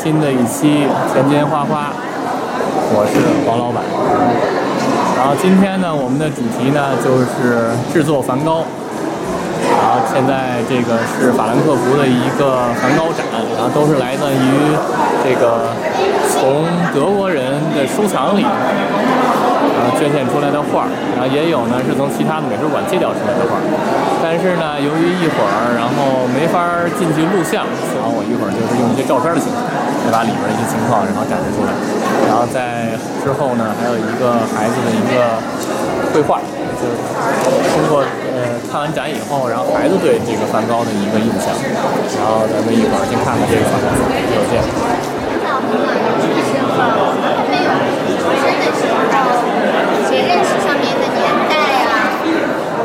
新的一期田间花花，我是黄老板。然后今天呢，我们的主题呢就是制作梵高。然后现在这个是法兰克福的一个梵高展，然后都是来自于这个从德国人的收藏里，然后捐献出来的画，然后也有呢是从其他的美术馆借调出来的画。但是呢，由于一会儿然后没法进去录像，然后我一会儿就是用一些照片的形式，再把里边的一些情况然后展示出来。然后在之后呢，还有一个孩子的一个绘画，就是通过。呃，看完展以后，然后孩子对这个梵高的一个印象，然后咱们一会儿先看看这个梵高，有见。到很晚的时候，没有出生的时候，谁认识上面的年代呀？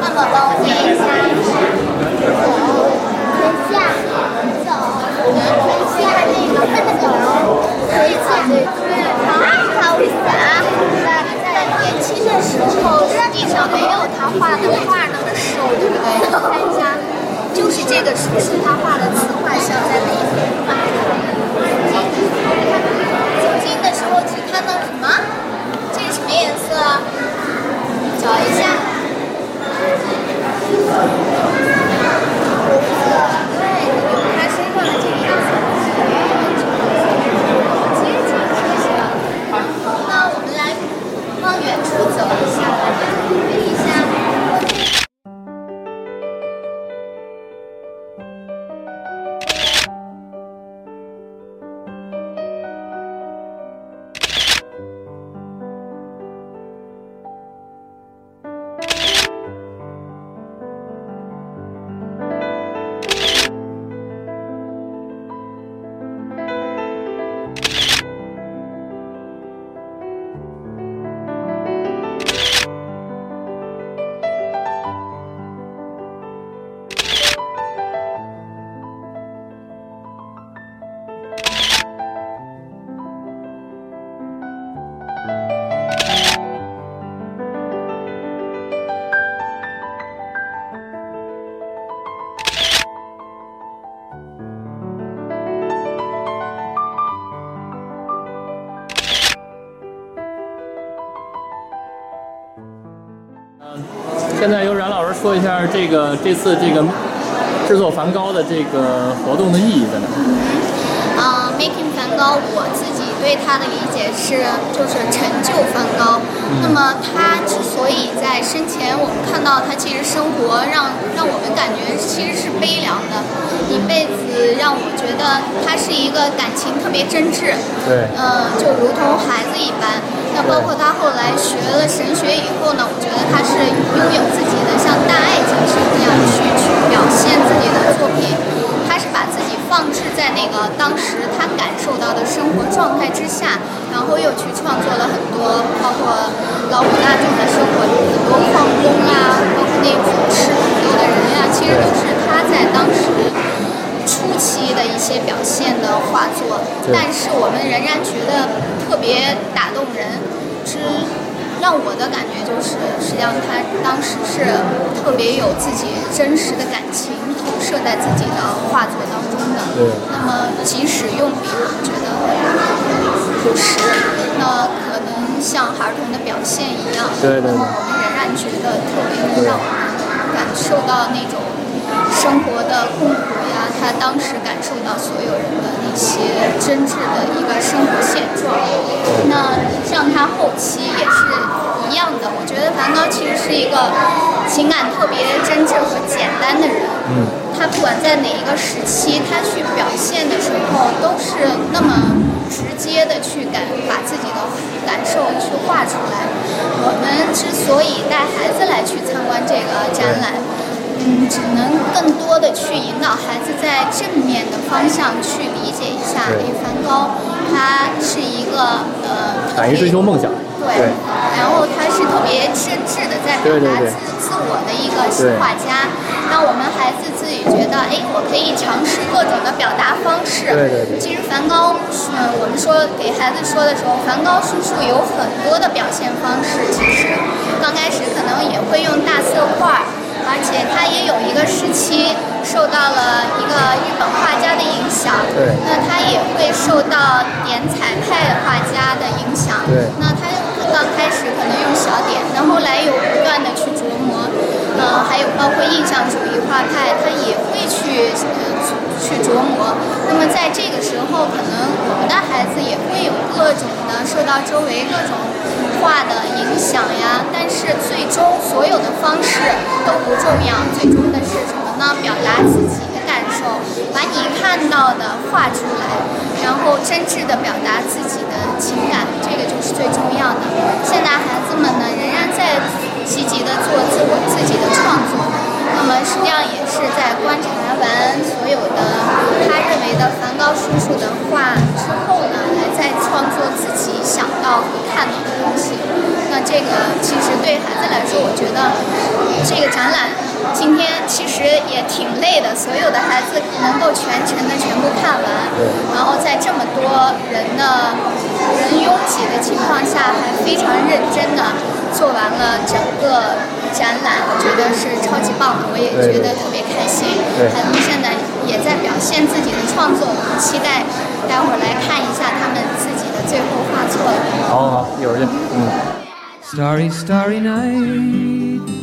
妈妈帮我念一下。春夏走，春夏那个走，春夏对对，他为啥？在在年轻的时候，实际上没有他画的画那么瘦。对不对？看一下，就是这个是不是他画的自画像在哪边？走近的时候只看到现在由冉老师说一下这个这次这个制作梵高的这个活动的意义在哪？啊，making 梵高，我自己对他的理解是就是成就梵高。那么他之所以在生前，我们看到他其实生活让让我们感觉其实是悲凉的，一辈子让我觉得他是一个感情特别真挚。对。嗯，就如同孩子一般。那包括他后来学了神学以后呢，我觉得他是拥有自己的像大爱精神一样去去表现自己的作品。放置在那个当时他感受到的生活状态之下，然后又去创作了很多，包括劳苦大众的生活，很多矿工啊，包括那种吃土豆的人呀，其实都是他在当时初期的一些表现的画作。但是我们仍然觉得特别打动人。之让我的感觉就是，实际上他当时是特别有自己真实的感情投射在自己的画作。对。那么即使用笔，我觉得朴实，那可能像孩童的表现一样。对对。那么我们仍然觉得特别能让我们感受到那种生活的痛苦呀，他当时感受到所有人的那些真挚的一个生活现状。那。像他后期也是一样的，我觉得梵高其实是一个情感特别真挚和简单的人。嗯。他不管在哪一个时期，他去表现的时候，都是那么直接的去感把自己的感受去画出来。我们之所以带孩子来去参观这个展览，嗯，只能更多的去引导孩子在正面的方向去理解一下，哎，梵高。他是一个呃，敢于追求梦想，对，然后他是特别真挚的在表达自自我的一个画家，那我们孩子自己觉得，哎，我可以尝试各种的表达方式。对对对。其实梵高，嗯，我们说给孩子说的时候，梵高叔叔有很多的表现方式。其实刚开始可能也会用大色画。对。那他也会受到点彩派画家的影响。对。那他刚开始可能用小点，那后来又不断的去琢磨。呃，还有包括印象主义画派，他也会去呃。去琢磨，那么在这个时候，可能我们的孩子也会有各种的受到周围各种画的影响呀。但是最终所有的方式都不重要，最终的是什么呢？表达自己看到的画出来，然后真挚的表达自己的情感，这个就是最重要的。现在孩子们呢，仍然在积极的做自我自己的创作。那么实际上也是在观察完所有的他认为的梵高叔叔的画之后呢，来再创作自己想到和看到的东西。那这个其实对孩子来说，我觉得这个展览今天其实也挺累的。所有的孩子能够全程的全部看完，然后在这么多人的人拥挤的情况下，还非常认真的做完了整个。展览我觉得是超级棒的，我也觉得特别开心。孩子们现在也在表现自己的创作，我们期待待会儿来看一下他们自己的最后画作。好好，一会儿见。嗯。Starry, starry night.